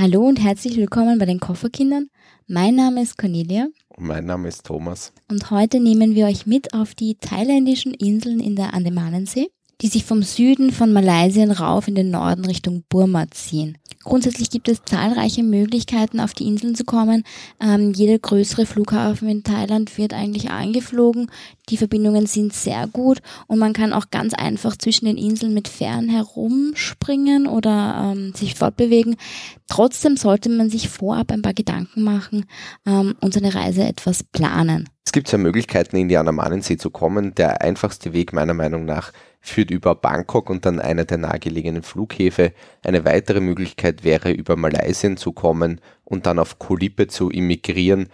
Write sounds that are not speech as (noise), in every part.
Hallo und herzlich willkommen bei den Kofferkindern. Mein Name ist Cornelia. Und mein Name ist Thomas. Und heute nehmen wir euch mit auf die thailändischen Inseln in der Andamanensee die sich vom Süden von Malaysia rauf in den Norden Richtung Burma ziehen. Grundsätzlich gibt es zahlreiche Möglichkeiten, auf die Inseln zu kommen. Ähm, jeder größere Flughafen in Thailand wird eigentlich eingeflogen. Die Verbindungen sind sehr gut und man kann auch ganz einfach zwischen den Inseln mit Fähren herumspringen oder ähm, sich fortbewegen. Trotzdem sollte man sich vorab ein paar Gedanken machen ähm, und seine Reise etwas planen. Es gibt zwei Möglichkeiten, in die Andamanensee zu kommen. Der einfachste Weg meiner Meinung nach führt über Bangkok und dann einer der nahegelegenen Flughäfen. Eine weitere Möglichkeit wäre, über Malaysien zu kommen und dann auf Kolipe zu immigrieren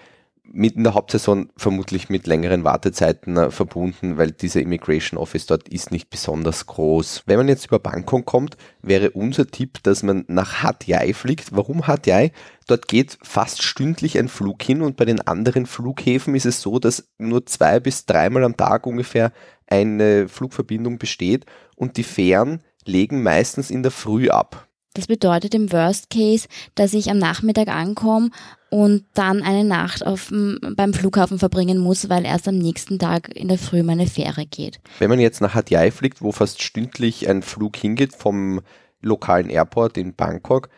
mit in der Hauptsaison vermutlich mit längeren Wartezeiten äh, verbunden, weil dieser Immigration Office dort ist nicht besonders groß. Wenn man jetzt über Bangkok kommt, wäre unser Tipp, dass man nach Hat Yai fliegt. Warum Hat Yai? Dort geht fast stündlich ein Flug hin und bei den anderen Flughäfen ist es so, dass nur zwei bis dreimal am Tag ungefähr eine Flugverbindung besteht und die Fähren legen meistens in der Früh ab. Das bedeutet im Worst Case, dass ich am Nachmittag ankomme und dann eine Nacht auf, beim Flughafen verbringen muss, weil erst am nächsten Tag in der Früh meine Fähre geht. Wenn man jetzt nach Hat Yai fliegt, wo fast stündlich ein Flug hingeht vom lokalen Airport in Bangkok,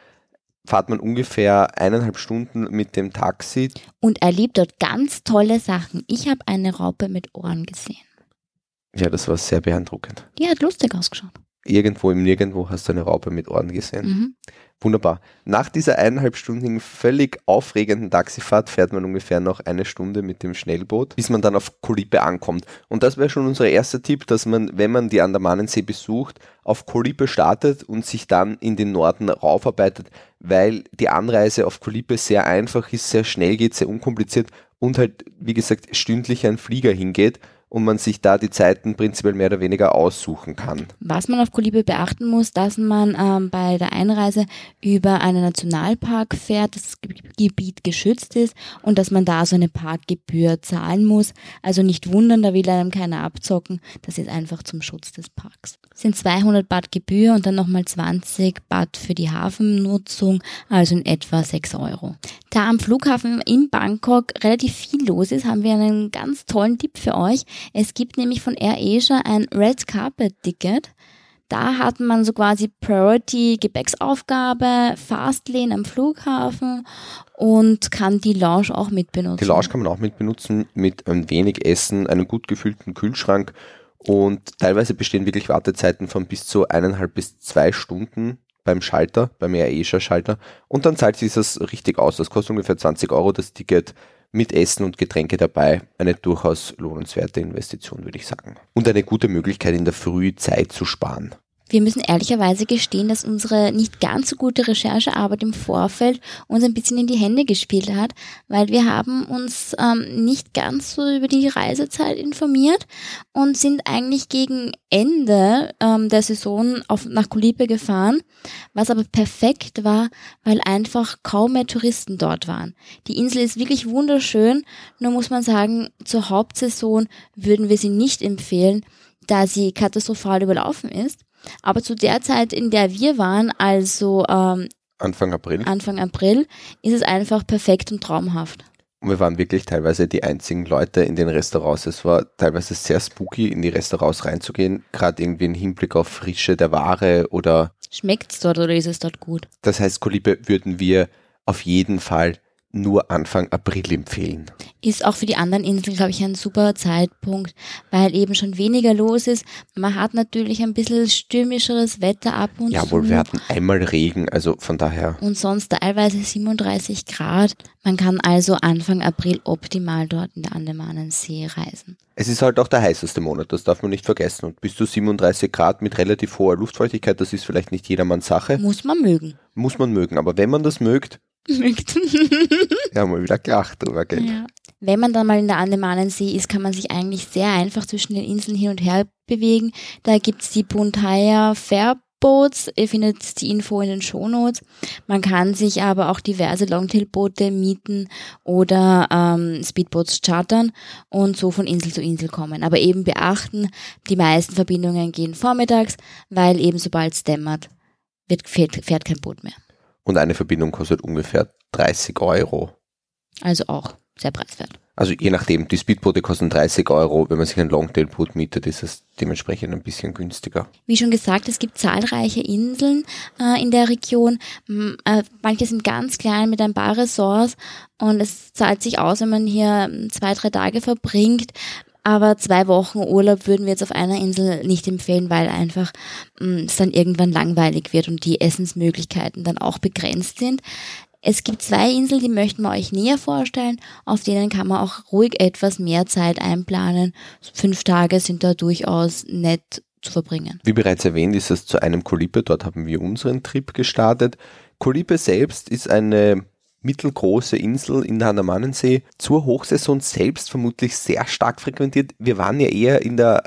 fahrt man ungefähr eineinhalb Stunden mit dem Taxi. Und erlebt dort ganz tolle Sachen. Ich habe eine Raupe mit Ohren gesehen. Ja, das war sehr beeindruckend. Die hat lustig ausgeschaut irgendwo im Nirgendwo hast du eine Raupe mit Ohren gesehen. Mhm. Wunderbar. Nach dieser eineinhalbstündigen, völlig aufregenden Taxifahrt fährt man ungefähr noch eine Stunde mit dem Schnellboot, bis man dann auf Kolipe ankommt. Und das wäre schon unser erster Tipp, dass man, wenn man die Andamanensee besucht, auf Kolipe startet und sich dann in den Norden raufarbeitet, weil die Anreise auf Kolipe sehr einfach ist, sehr schnell geht, sehr unkompliziert und halt, wie gesagt, stündlich ein Flieger hingeht und man sich da die Zeiten prinzipiell mehr oder weniger aussuchen kann. Was man auf Kolibe beachten muss, dass man ähm, bei der Einreise über einen Nationalpark fährt, das Gebiet geschützt ist und dass man da so eine Parkgebühr zahlen muss. Also nicht wundern, da will einem keiner abzocken. Das ist einfach zum Schutz des Parks. Das sind 200 Baht Gebühr und dann nochmal 20 Baht für die Hafennutzung, also in etwa 6 Euro. Da am Flughafen in Bangkok relativ viel los ist, haben wir einen ganz tollen Tipp für euch. Es gibt nämlich von AirAsia ein Red Carpet Ticket. Da hat man so quasi Priority Gepäcksaufgabe, Fastlane am Flughafen und kann die Lounge auch mitbenutzen. Die Lounge kann man auch mitbenutzen mit ein wenig Essen, einem gut gefüllten Kühlschrank und teilweise bestehen wirklich Wartezeiten von bis zu eineinhalb bis zwei Stunden beim Schalter, beim AirAsia-Schalter. Und dann zahlt sich das richtig aus. Das kostet ungefähr 20 Euro das Ticket mit Essen und Getränke dabei. Eine durchaus lohnenswerte Investition, würde ich sagen. Und eine gute Möglichkeit, in der Früh Zeit zu sparen. Wir müssen ehrlicherweise gestehen, dass unsere nicht ganz so gute Recherchearbeit im Vorfeld uns ein bisschen in die Hände gespielt hat, weil wir haben uns ähm, nicht ganz so über die Reisezeit informiert und sind eigentlich gegen Ende ähm, der Saison auf, nach Kulipe gefahren, was aber perfekt war, weil einfach kaum mehr Touristen dort waren. Die Insel ist wirklich wunderschön, nur muss man sagen, zur Hauptsaison würden wir sie nicht empfehlen, da sie katastrophal überlaufen ist. Aber zu der Zeit, in der wir waren, also ähm, Anfang April. Anfang April, ist es einfach perfekt und traumhaft. Und wir waren wirklich teilweise die einzigen Leute in den Restaurants. Es war teilweise sehr spooky, in die Restaurants reinzugehen, gerade irgendwie im Hinblick auf Frische der Ware oder. Schmeckt es dort oder ist es dort gut? Das heißt, Kolibe würden wir auf jeden Fall nur Anfang April empfehlen. Ist auch für die anderen Inseln, glaube ich, ein super Zeitpunkt, weil eben schon weniger los ist. Man hat natürlich ein bisschen stürmischeres Wetter ab und ja, zu. Jawohl, wir hatten einmal Regen, also von daher. Und sonst teilweise 37 Grad. Man kann also Anfang April optimal dort in der Andamanensee reisen. Es ist halt auch der heißeste Monat, das darf man nicht vergessen. Und bis zu 37 Grad mit relativ hoher Luftfeuchtigkeit, das ist vielleicht nicht jedermanns Sache. Muss man mögen. Muss man mögen, aber wenn man das mögt, mögt. (laughs) ja, mal wieder gelacht drüber, gell? Ja. Wenn man dann mal in der Andamanensee ist, kann man sich eigentlich sehr einfach zwischen den Inseln hin und her bewegen. Da gibt's die Buntaya Fairboats. Ihr findet die Info in den Shownotes. Man kann sich aber auch diverse Longtail-Boote mieten oder ähm, Speedboats chartern und so von Insel zu Insel kommen. Aber eben beachten, die meisten Verbindungen gehen vormittags, weil eben sobald es dämmert, wird, fährt, fährt kein Boot mehr. Und eine Verbindung kostet ungefähr 30 Euro. Also auch sehr preiswert. Also je nachdem, die Speedboote kosten 30 Euro. Wenn man sich ein Longtail-Boot mietet, ist es dementsprechend ein bisschen günstiger. Wie schon gesagt, es gibt zahlreiche Inseln äh, in der Region. Äh, manche sind ganz klein mit ein paar Ressorts und es zahlt sich aus, wenn man hier zwei, drei Tage verbringt. Aber zwei Wochen Urlaub würden wir jetzt auf einer Insel nicht empfehlen, weil einfach mh, es dann irgendwann langweilig wird und die Essensmöglichkeiten dann auch begrenzt sind. Es gibt zwei Inseln, die möchten wir euch näher vorstellen. Auf denen kann man auch ruhig etwas mehr Zeit einplanen. Fünf Tage sind da durchaus nett zu verbringen. Wie bereits erwähnt, ist es zu einem Kolipe. Dort haben wir unseren Trip gestartet. Kolipe selbst ist eine mittelgroße Insel in der Handamanensee zur Hochsaison selbst vermutlich sehr stark frequentiert. Wir waren ja eher in der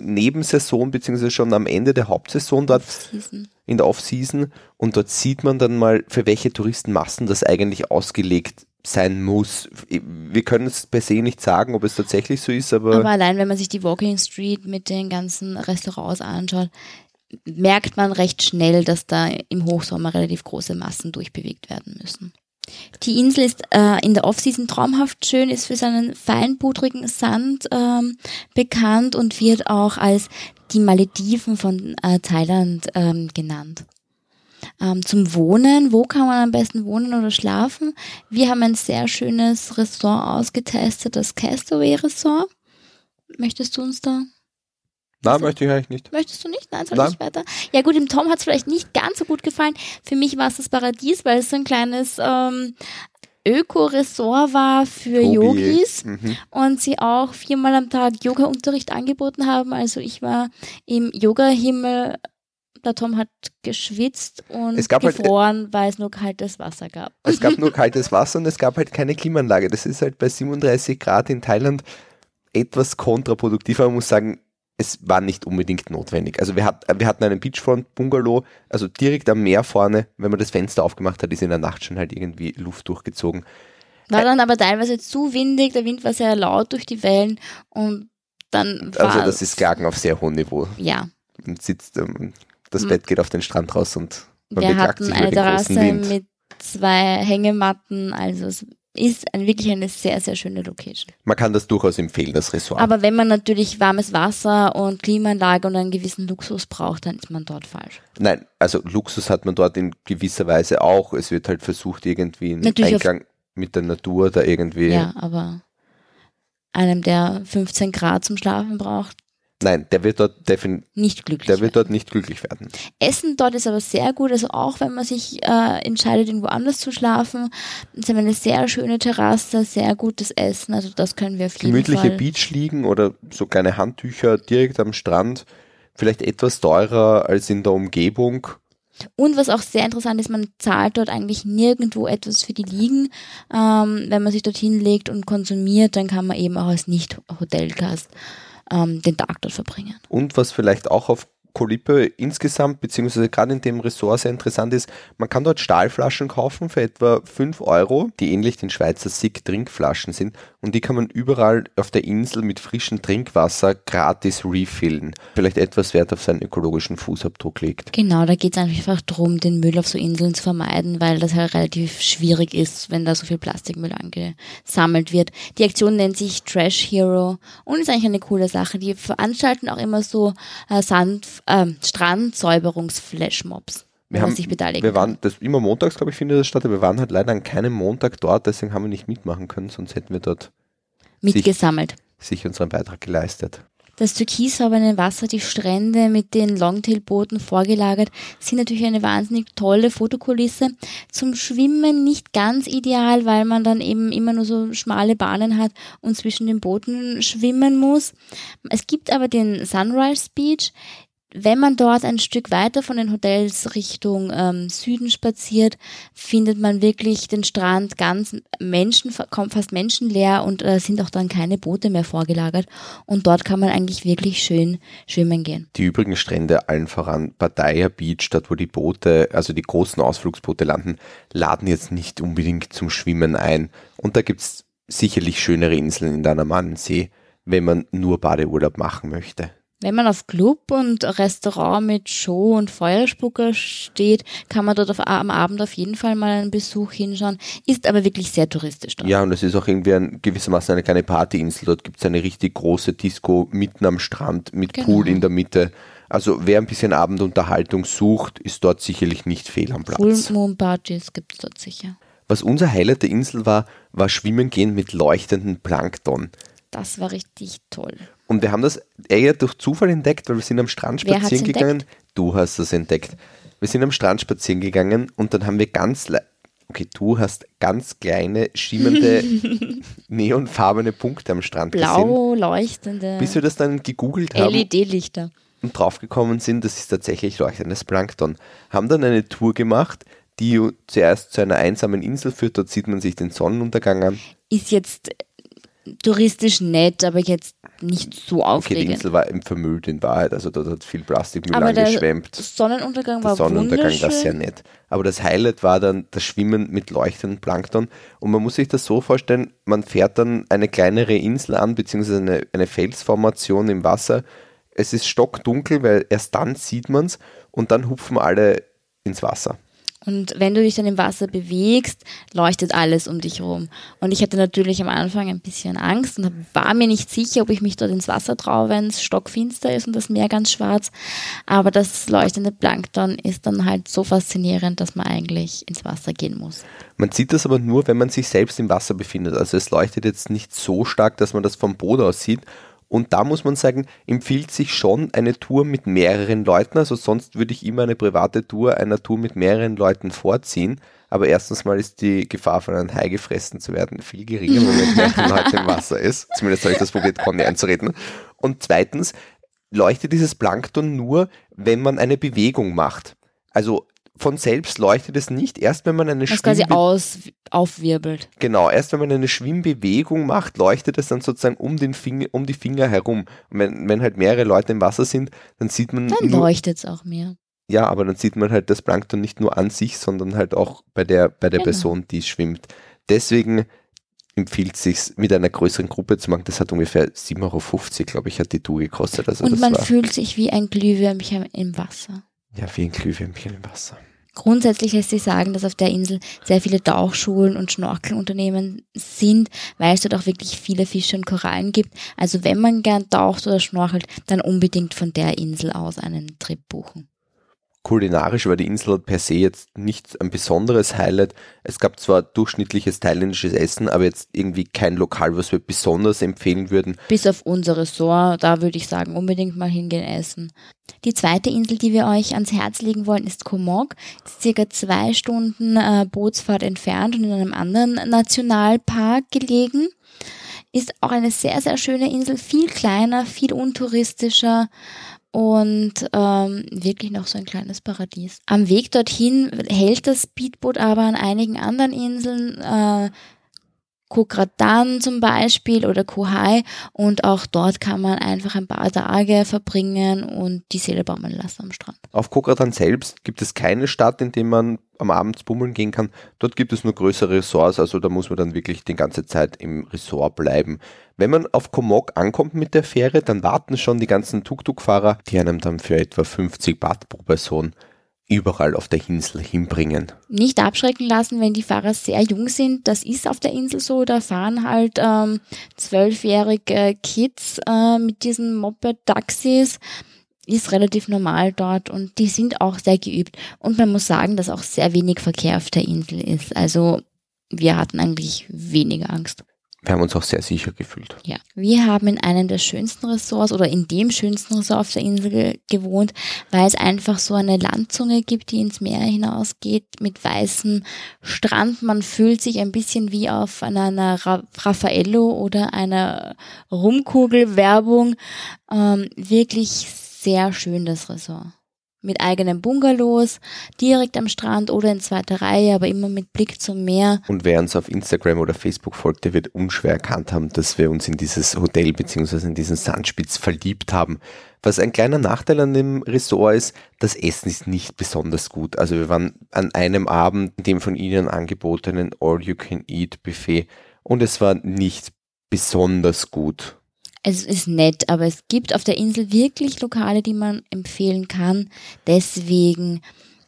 Nebensaison beziehungsweise schon am Ende der Hauptsaison dort Season. in der Off-Season und dort sieht man dann mal, für welche Touristenmassen das eigentlich ausgelegt sein muss. Wir können es per se nicht sagen, ob es tatsächlich so ist, aber, Aber allein, wenn man sich die Walking Street mit den ganzen Restaurants anschaut, merkt man recht schnell, dass da im Hochsommer relativ große Massen durchbewegt werden müssen. Die Insel ist äh, in der Offseason traumhaft schön, ist für seinen feinpudrigen Sand ähm, bekannt und wird auch als die Malediven von äh, Thailand ähm, genannt. Ähm, zum Wohnen, wo kann man am besten wohnen oder schlafen? Wir haben ein sehr schönes Ressort ausgetestet, das Castaway Resort. Möchtest du uns da na, möchte ich eigentlich nicht. Möchtest du nicht? Nein, soll Nein. ich weiter? Ja gut, im Tom hat es vielleicht nicht ganz so gut gefallen. Für mich war es das Paradies, weil es so ein kleines ähm, Öko-Ressort war für Hobby. Yogis Mhm. und sie auch viermal am Tag Yoga-Unterricht angeboten haben. Also ich war im Yoga-Himmel. Der Tom hat geschwitzt und Es gab halt- gefroren, weil es nur kaltes Wasser gab. Es gab nur (laughs) kaltes Wasser und es gab halt keine Klimaanlage. Das ist halt bei 37 Grad in Thailand etwas kontraproduktiv. Aber man muss sagen, es war nicht unbedingt notwendig. Also wir, hat, wir hatten einen Beachfront-Bungalow, also direkt am Meer vorne. Wenn man das Fenster aufgemacht hat, ist in der Nacht schon halt irgendwie Luft durchgezogen. War dann aber teilweise zu windig, der Wind war sehr laut durch die Wellen und dann war Also das ist Klagen auf sehr hohem Niveau. ja, Man sitzt, ähm, das. Bett geht auf den Strand raus und man Wir beklagt hatten sich eine über den großen Terrasse Wind. mit zwei Hängematten, also es ist ein, wirklich eine sehr, sehr schöne Location. Man kann das durchaus empfehlen, das Ressort. Aber wenn man natürlich warmes Wasser und Klimaanlage und einen gewissen Luxus braucht, dann ist man dort falsch. Nein, also Luxus hat man dort in gewisser Weise auch. Es wird halt versucht, irgendwie in Natürlich Einklang mit der Natur da irgendwie. Ja, aber einem, der 15 Grad zum Schlafen braucht, Nein, der wird dort definitiv, nicht glücklich. der wird werden. dort nicht glücklich werden. Essen dort ist aber sehr gut, also auch wenn man sich äh, entscheidet, irgendwo anders zu schlafen, ist aber eine sehr schöne Terrasse, sehr gutes Essen, also das können wir auf jeden Gemütliche Fall. Beach liegen oder so kleine Handtücher direkt am Strand. Vielleicht etwas teurer als in der Umgebung. Und was auch sehr interessant ist, man zahlt dort eigentlich nirgendwo etwas für die Liegen. Ähm, wenn man sich dorthin legt und konsumiert, dann kann man eben auch als Nicht-Hotelgast ähm, den Tag dort verbringen. Und was vielleicht auch auf Kolippe insgesamt, beziehungsweise gerade in dem Ressort sehr interessant ist, man kann dort Stahlflaschen kaufen für etwa 5 Euro, die ähnlich den Schweizer Sick Trinkflaschen sind und die kann man überall auf der Insel mit frischem Trinkwasser gratis refillen. Vielleicht etwas Wert auf seinen ökologischen Fußabdruck legt. Genau, da geht es einfach darum, den Müll auf so Inseln zu vermeiden, weil das halt relativ schwierig ist, wenn da so viel Plastikmüll angesammelt wird. Die Aktion nennt sich Trash Hero und ist eigentlich eine coole Sache. Die veranstalten auch immer so äh, Sand, äh, Strandsäuberungsflashmobs, Wir, haben, sich beteiligen wir waren, das immer montags, glaube ich, findet das statt, aber wir waren halt leider an keinem Montag dort, deswegen haben wir nicht mitmachen können, sonst hätten wir dort Mitgesammelt. sich unseren Beitrag geleistet. Das türkisfarbene Wasser, die Strände mit den Longtail-Booten vorgelagert, sind natürlich eine wahnsinnig tolle Fotokulisse. Zum Schwimmen nicht ganz ideal, weil man dann eben immer nur so schmale Bahnen hat und zwischen den Booten schwimmen muss. Es gibt aber den Sunrise Beach. Wenn man dort ein Stück weiter von den Hotels Richtung ähm, Süden spaziert, findet man wirklich den Strand ganz Menschen, kommt fast menschenleer und äh, sind auch dann keine Boote mehr vorgelagert. Und dort kann man eigentlich wirklich schön schwimmen gehen. Die übrigen Strände, allen voran Pattaya Beach, dort wo die Boote, also die großen Ausflugsboote landen, laden jetzt nicht unbedingt zum Schwimmen ein. Und da gibt's sicherlich schönere Inseln in der Andamanensee, wenn man nur Badeurlaub machen möchte. Wenn man auf Club und Restaurant mit Show und Feuerspucker steht, kann man dort auf, am Abend auf jeden Fall mal einen Besuch hinschauen. Ist aber wirklich sehr touristisch dort. Ja, und es ist auch irgendwie ein, gewissermaßen eine kleine Partyinsel. Dort gibt es eine richtig große Disco mitten am Strand mit Genau. Pool in der Mitte. Also wer ein bisschen Abendunterhaltung sucht, ist dort sicherlich nicht fehl am Platz. Full Moon Parties gibt es dort sicher. Was unser Highlight der Insel war, war Schwimmen gehen mit leuchtenden Plankton. Das war richtig toll. Und wir haben das eher durch Zufall entdeckt, weil wir sind am Strand spazieren gegangen. Du hast das entdeckt. Wir sind am Strand spazieren gegangen und dann haben wir ganz, okay, du hast ganz kleine, schimmernde, (laughs) neonfarbene Punkte am Strand gesehen. Blau leuchtende Bis wir das dann gegoogelt haben LED-Lichter. und draufgekommen sind, das ist tatsächlich leuchtendes Plankton. Haben dann eine Tour gemacht, die zuerst zu einer einsamen Insel führt. Dort sieht man sich den Sonnenuntergang an. Ist jetzt touristisch nett, aber jetzt nicht so Okay, die aufregend. Insel war eben vermüllt in Wahrheit, also dort hat viel Plastikmüll aber der angeschwemmt. Sonnenuntergang Der war Sonnenuntergang war sehr nett. Aber das Highlight war dann das Schwimmen mit leuchtendem Plankton. Und man muss sich das so vorstellen, man fährt dann eine kleinere Insel an, beziehungsweise eine, eine Felsformation im Wasser. Es ist stockdunkel, weil erst dann sieht man es und dann hupfen alle ins Wasser. Und wenn du dich dann im Wasser bewegst, leuchtet alles um dich rum. Und ich hatte natürlich am Anfang ein bisschen Angst und war mir nicht sicher, ob ich mich dort ins Wasser traue, wenn es stockfinster ist und das Meer ganz schwarz. Aber das leuchtende Plankton ist dann halt so faszinierend, dass man eigentlich ins Wasser gehen muss. Man sieht das aber nur, wenn man sich selbst im Wasser befindet. Also es leuchtet jetzt nicht so stark, dass man das vom Boot aus sieht. Und da muss man sagen, empfiehlt sich schon eine Tour mit mehreren Leuten. Also sonst würde ich immer eine private Tour einer Tour mit mehreren Leuten vorziehen. Aber erstens mal ist die Gefahr von einem Hai gefressen zu werden viel geringer, wenn man mehreren Leuten im Wasser ist. Zumindest habe ich das probiert, Conny einzureden. Und zweitens leuchtet dieses Plankton nur, wenn man eine Bewegung macht. Also von selbst leuchtet es nicht, erst wenn man eine Was quasi aus, aufwirbelt. Genau, erst wenn man eine Schwimmbewegung macht, leuchtet es dann sozusagen um, den Finger, um die Finger herum. Und wenn, wenn halt mehrere Leute im Wasser sind, dann sieht man Dann leuchtet es auch mehr. ja, aber dann sieht man halt das Plankton nicht nur an sich, sondern halt auch bei der, bei der Genau. Person, die schwimmt. Deswegen empfiehlt sich mit einer größeren Gruppe zu machen. Das hat ungefähr 7,50 Euro, glaube ich, hat die Tour gekostet. Also Und man war fühlt sich wie ein Glühwürmchen im Wasser. Ja wie ein Glühwürmchen im Wasser. Grundsätzlich lässt sich sagen, dass auf der Insel sehr viele Tauchschulen und Schnorkelunternehmen sind, weil es dort auch wirklich viele Fische und Korallen gibt. Also wenn man gern taucht oder schnorchelt, dann unbedingt von der Insel aus einen Trip buchen. Kulinarisch war die Insel per se jetzt nicht ein besonderes Highlight. Es gab zwar durchschnittliches thailändisches Essen, aber jetzt irgendwie kein Lokal, was wir besonders empfehlen würden. Bis auf unser Ressort, da würde ich sagen, unbedingt mal hingehen essen. Die zweite Insel, die wir euch ans Herz legen wollen, ist Komok. Ist circa zwei Stunden äh, Bootsfahrt entfernt und in einem anderen Nationalpark gelegen. Ist auch eine sehr, sehr schöne Insel, viel kleiner, viel untouristischer und ähm, wirklich noch so ein kleines Paradies. Am Weg dorthin hält das Speedboot aber an einigen anderen Inseln, äh, Kokratan zum Beispiel oder Kohai und auch dort kann man einfach ein paar Tage verbringen und die Seele baumeln lassen am Strand. Auf Kokratan selbst gibt es keine Stadt, in der man am Abend bummeln gehen kann. Dort gibt es nur größere Ressorts, also da muss man dann wirklich die ganze Zeit im Ressort bleiben. Wenn man auf Komok ankommt mit der Fähre, dann warten schon die ganzen Tuk-Tuk-Fahrer, die einem dann für etwa 50 Baht pro Person überall auf der Insel hinbringen. Nicht abschrecken lassen, wenn die Fahrer sehr jung sind. Das ist auf der Insel so. Da fahren halt ähm, zwölfjährige Kids äh, mit diesen Moped-Taxis. Ist relativ normal dort und die sind auch sehr geübt. Und man muss sagen, dass auch sehr wenig Verkehr auf der Insel ist. Also wir hatten eigentlich weniger Angst. Wir haben uns auch sehr sicher gefühlt. Ja, wir haben in einem der schönsten Ressorts oder in dem schönsten Ressort auf der Insel ge gewohnt, weil es einfach so eine Landzunge gibt, die ins Meer hinausgeht mit weißem Strand. Man fühlt sich ein bisschen wie auf einer, einer Ra Raffaello oder einer Rumkugelwerbung. Ähm, wirklich sehr schön das Ressort. Mit eigenen Bungalows, direkt am Strand oder in zweiter Reihe, aber immer mit Blick zum Meer. Und wer uns auf Instagram oder Facebook folgt, der wird unschwer erkannt haben, dass wir uns in dieses Hotel bzw. in diesen Sandspitz verliebt haben. Was ein kleiner Nachteil an dem Ressort ist, das Essen ist nicht besonders gut. Also wir waren an einem Abend in dem von Ihnen angebotenen All-You-Can-Eat-Buffet und es war nicht besonders gut. Es ist nett, aber es gibt auf der Insel wirklich Lokale, die man empfehlen kann. Deswegen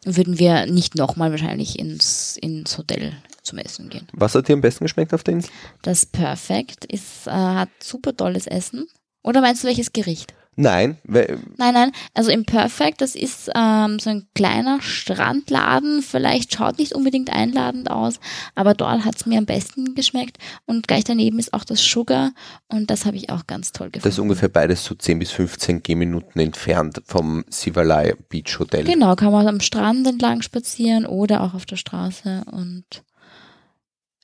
würden wir nicht nochmal wahrscheinlich ins, ins Hotel zum Essen gehen. Was hat dir am besten geschmeckt auf der Insel? Das Perfect ist, äh, hat super tolles Essen. Oder meinst du welches Gericht? Nein. Nein, nein. Also im Perfect, das ist ähm, so ein kleiner Strandladen. Vielleicht schaut nicht unbedingt einladend aus, aber dort hat es mir am besten geschmeckt. Und gleich daneben ist auch das Sugar und das habe ich auch ganz toll gefunden. Das ist ungefähr beides so 10 bis 15 Gehminuten entfernt vom Sivalai Beach Hotel. Genau, kann man am Strand entlang spazieren oder auch auf der Straße und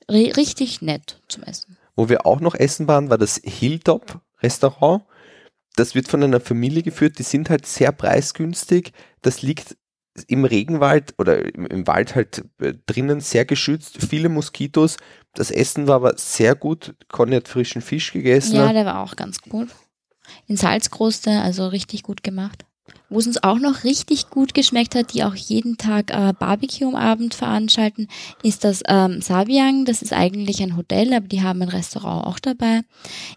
richtig nett zum Essen. Wo wir auch noch essen waren, war das Hilltop Restaurant das wird von einer Familie geführt, die sind halt sehr preisgünstig. Das liegt im Regenwald oder im, Wald halt äh, drinnen sehr geschützt, viele Moskitos. Das Essen war aber sehr gut. Conny hat frischen Fisch gegessen. Ja, der war auch ganz gut. In Salzkruste, also richtig gut gemacht. Wo es uns auch noch richtig gut geschmeckt hat, die auch jeden Tag äh, Barbecue am Abend veranstalten, ist das ähm, Sabiang. Das ist eigentlich ein Hotel, aber die haben ein Restaurant auch dabei.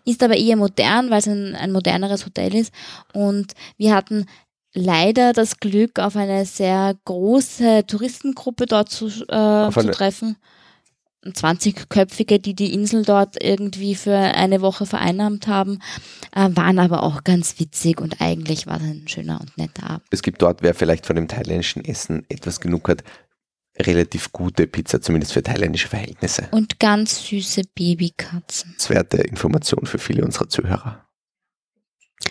Ist aber eher modern, weil es ein, ein moderneres Hotel ist. Und wir hatten leider das Glück, auf eine sehr große Touristengruppe dort zu, äh, zu treffen. 20-Köpfige, die die Insel dort irgendwie für eine Woche vereinnahmt haben, äh, waren aber auch ganz witzig und eigentlich war es ein schöner und netter Abend. Es gibt dort, wer vielleicht von dem thailändischen Essen etwas genug hat, relativ gute Pizza, zumindest für thailändische Verhältnisse. Und ganz süße Babykatzen. Das werte Information für viele unserer Zuhörer.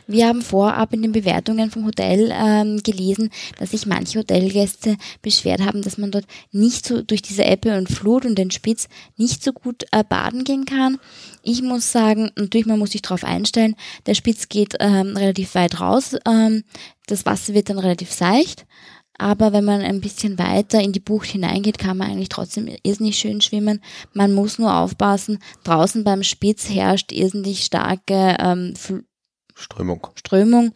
Wir haben vorab in den Bewertungen vom Hotel ähm, gelesen, dass sich manche Hotelgäste beschwert haben, dass man dort nicht so durch diese Ebbe und Flut und den Spitz nicht so gut äh, baden gehen kann. Ich muss sagen, natürlich, man muss sich darauf einstellen, der Spitz geht ähm, relativ weit raus, ähm, das Wasser wird dann relativ seicht. Aber wenn man ein bisschen weiter in die Bucht hineingeht, kann man eigentlich trotzdem irrsinnig schön schwimmen. Man muss nur aufpassen, draußen beim Spitz herrscht irrsinnig starke ähm, Strömung. Strömung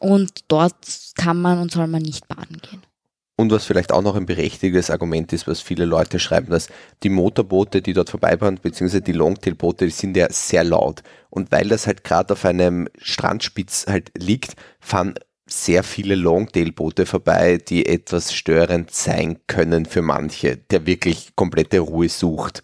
und dort kann man und soll man nicht baden gehen. Und was vielleicht auch noch ein berechtigtes Argument ist, was viele Leute schreiben, dass die Motorboote, die dort vorbeifahren, beziehungsweise die Longtail-Boote, die sind ja sehr laut. Und weil das halt gerade auf einem Strandspitz halt liegt, fahren sehr viele Longtail-Boote vorbei, die etwas störend sein können für manche, der wirklich komplette Ruhe sucht.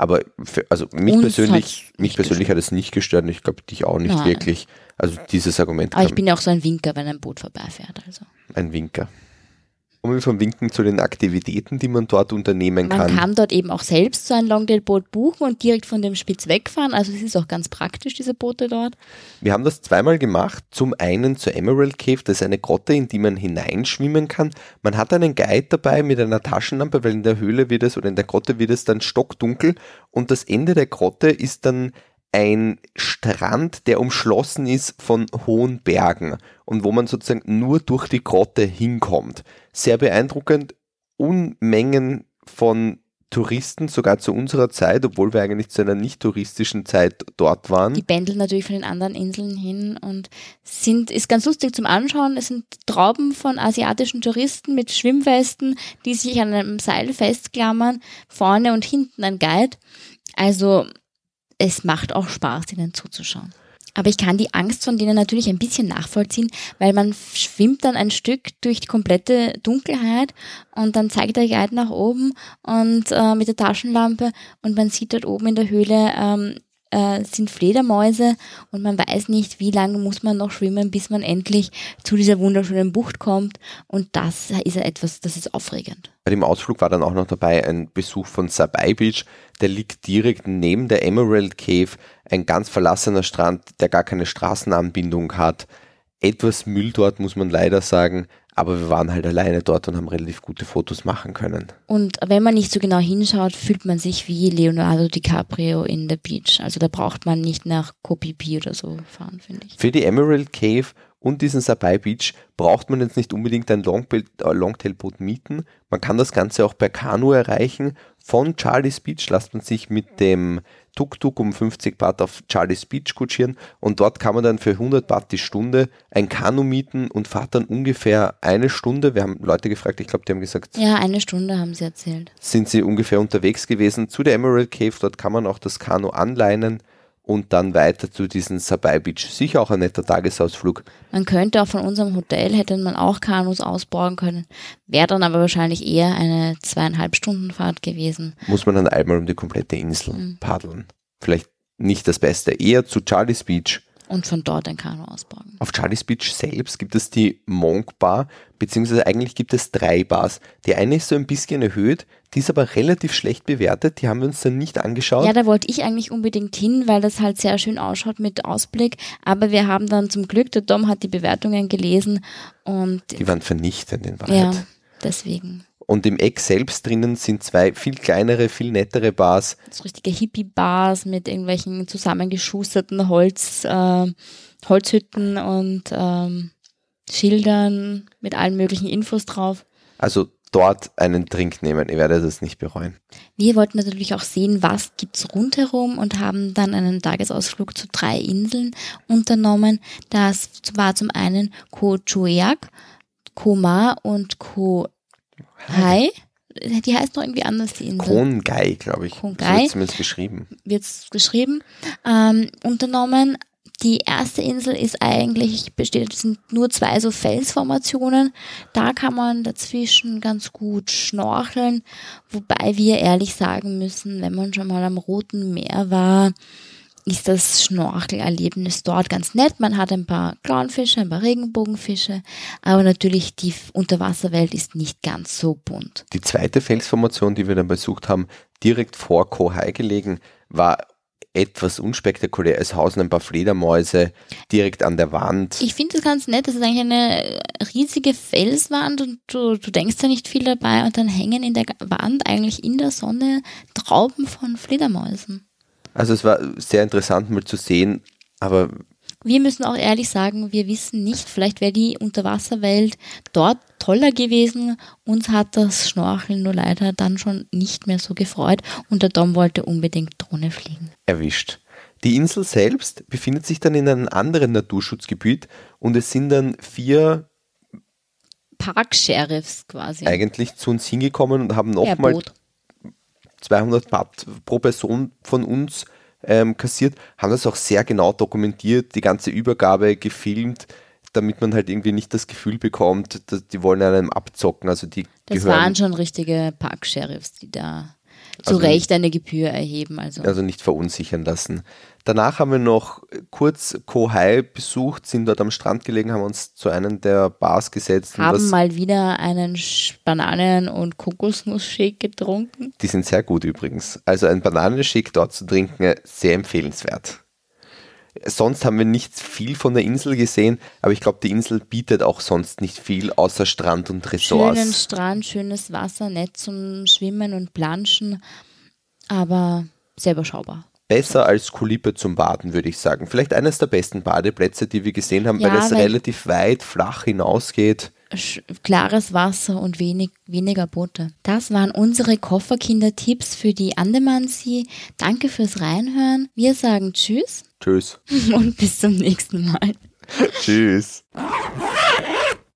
Aber für, also mich Uns persönlich, mich persönlich gestört. hat es nicht gestört und ich glaube dich auch nicht Nein. wirklich. Also dieses Argument. Aber ich bin ja auch so ein Winker, wenn ein Boot vorbeifährt. Also. Ein Winker. Kommen wir vom Winken zu den Aktivitäten, die man dort unternehmen man kann. Man kann dort eben auch selbst so ein Longtail-Boot buchen und direkt von dem Spitz wegfahren. Also es ist auch ganz praktisch, diese Boote dort. Wir haben das zweimal gemacht. Zum einen zur Emerald Cave, das ist eine Grotte, in die man hineinschwimmen kann. Man hat einen Guide dabei mit einer Taschenlampe, weil in der Höhle wird es oder in der Grotte wird es dann stockdunkel und das Ende der Grotte ist dann ein Strand, der umschlossen ist von hohen Bergen und wo man sozusagen nur durch die Grotte hinkommt. Sehr beeindruckend, Unmengen von Touristen, sogar zu unserer Zeit, obwohl wir eigentlich zu einer nicht touristischen Zeit dort waren. Die pendeln natürlich von den anderen Inseln hin und sind, ist ganz lustig zum Anschauen. Es sind Trauben von asiatischen Touristen mit Schwimmwesten, die sich an einem Seil festklammern, vorne und hinten ein Guide. Also es macht auch Spaß, ihnen zuzuschauen. Aber ich kann die Angst von denen natürlich ein bisschen nachvollziehen, weil man schwimmt dann ein Stück durch die komplette Dunkelheit und dann zeigt der Guide nach oben und äh, mit der Taschenlampe und man sieht dort oben in der Höhle ähm, äh, sind Fledermäuse und man weiß nicht, wie lange muss man noch schwimmen, bis man endlich zu dieser wunderschönen Bucht kommt. Und das ist etwas, das ist aufregend. Bei dem Ausflug war dann auch noch dabei ein Besuch von Sabai Beach. Der liegt direkt neben der Emerald Cave, ein ganz verlassener Strand, der gar keine Straßenanbindung hat. Etwas Müll dort, muss man leider sagen. Aber wir waren halt alleine dort und haben relativ gute Fotos machen können. Und wenn man nicht so genau hinschaut, fühlt man sich wie Leonardo DiCaprio in The Beach. Also da braucht man nicht nach Kopipi oder so fahren, finde ich. Für die Emerald Cave und diesen Sabai Beach braucht man jetzt nicht unbedingt ein äh, Longtailboot mieten. Man kann das Ganze auch per Kanu erreichen. Von Charlie's Beach lässt man sich mit dem Tuk-Tuk um 50 Baht auf Charlie's Beach kutschieren und dort kann man dann für 100 Baht die Stunde ein Kanu mieten und fahrt dann ungefähr eine Stunde. Wir haben Leute gefragt, ich glaube, die haben gesagt. Ja, eine Stunde haben sie erzählt. Sind sie ungefähr unterwegs gewesen zu der Emerald Cave. Dort kann man auch das Kanu anleinen und dann weiter zu diesem Sabai Beach. Sicher auch ein netter Tagesausflug. Man könnte auch von unserem Hotel, hätte man auch Kanus ausborgen können. Wäre dann aber wahrscheinlich eher eine zweieinhalb Stunden Fahrt gewesen. Muss man dann einmal um die komplette Insel mhm. paddeln. Vielleicht nicht das Beste. Eher zu Charlie's Beach und von dort ein Kanu ausborgen. Auf Charlie's Beach selbst gibt es die Monk Bar, beziehungsweise eigentlich gibt es drei Bars. Die eine ist so ein bisschen erhöht, die ist aber relativ schlecht bewertet, die haben wir uns dann nicht angeschaut. Ja, da wollte ich eigentlich unbedingt hin, weil das halt sehr schön ausschaut mit Ausblick, aber wir haben dann zum Glück, der Dom hat die Bewertungen gelesen und... Die waren vernichtend in Wahrheit. Ja, deswegen. Und im Eck selbst drinnen sind zwei viel kleinere, viel nettere Bars. So richtige Hippie-Bars mit irgendwelchen zusammengeschusterten Holz, äh, Holzhütten und ähm, Schildern mit allen möglichen Infos drauf. Also dort einen Drink nehmen. Ihr werdet es nicht bereuen. Wir wollten natürlich auch sehen, was gibt's rundherum und haben dann einen Tagesausflug zu drei Inseln unternommen. Das war zum einen Ko Chueak, Ko Ma und Ko Hai. Die heißt noch irgendwie anders, die Insel. Kongai, glaube ich. Kongai. Wird zumindest geschrieben. Wird geschrieben. Ähm, unternommen. Die erste Insel ist eigentlich, besteht, sind nur zwei so Felsformationen. Da kann man dazwischen ganz gut schnorcheln. Wobei wir ehrlich sagen müssen, wenn man schon mal am Roten Meer war, ist das Schnorchelerlebnis dort ganz nett. Man hat ein paar Clownfische, ein paar Regenbogenfische, aber natürlich die Unterwasserwelt ist nicht ganz so bunt. Die zweite Felsformation, die wir dann besucht haben, direkt vor Kohai gelegen, war etwas unspektakulär. Es hausen ein paar Fledermäuse direkt an der Wand. Ich finde das ganz nett. Das ist eigentlich eine riesige Felswand und du, du denkst da nicht viel dabei und dann hängen in der Wand eigentlich in der Sonne Trauben von Fledermäusen. Also es war sehr interessant mal zu sehen, aber wir müssen auch ehrlich sagen, wir wissen nicht, vielleicht wäre die Unterwasserwelt dort toller gewesen. Uns hat das Schnorcheln nur leider dann schon nicht mehr so gefreut und der Dom wollte unbedingt Drohne fliegen. Erwischt. Die Insel selbst befindet sich dann in einem anderen Naturschutzgebiet und es sind dann vier Park-Sheriffs quasi. Eigentlich zu uns hingekommen und haben nochmal 200 Baht pro Person von uns ähm, kassiert, haben das auch sehr genau dokumentiert, die ganze Übergabe gefilmt, damit man halt irgendwie nicht das Gefühl bekommt, dass die wollen einem abzocken. Also die das gehören, waren schon richtige Park-Sheriffs, die da zu also, Recht eine Gebühr erheben. Also. also nicht verunsichern lassen. Danach haben wir noch kurz Kohai besucht, sind dort am Strand gelegen, haben uns zu einem der Bars gesetzt. Haben mal wieder einen Bananen- und Kokosnuss-Shake getrunken. Die sind sehr gut übrigens. Also ein Bananenshake dort zu trinken, sehr empfehlenswert. Sonst haben wir nicht viel von der Insel gesehen, aber ich glaube, die Insel bietet auch sonst nicht viel außer Strand und Ressorts. Schönen Strand, schönes Wasser, nett zum Schwimmen und Planschen, aber sehr überschaubar. Besser als Kulippe zum Baden, würde ich sagen. Vielleicht eines der besten Badeplätze, die wir gesehen haben, ja, weil es relativ weit flach hinausgeht klares Wasser und wenig, weniger Boote. Das waren unsere Kofferkinder-Tipps für die Andemansee. Danke fürs Reinhören. Wir sagen Tschüss. Tschüss. (laughs) Und bis zum nächsten Mal. (laughs) tschüss. (laughs)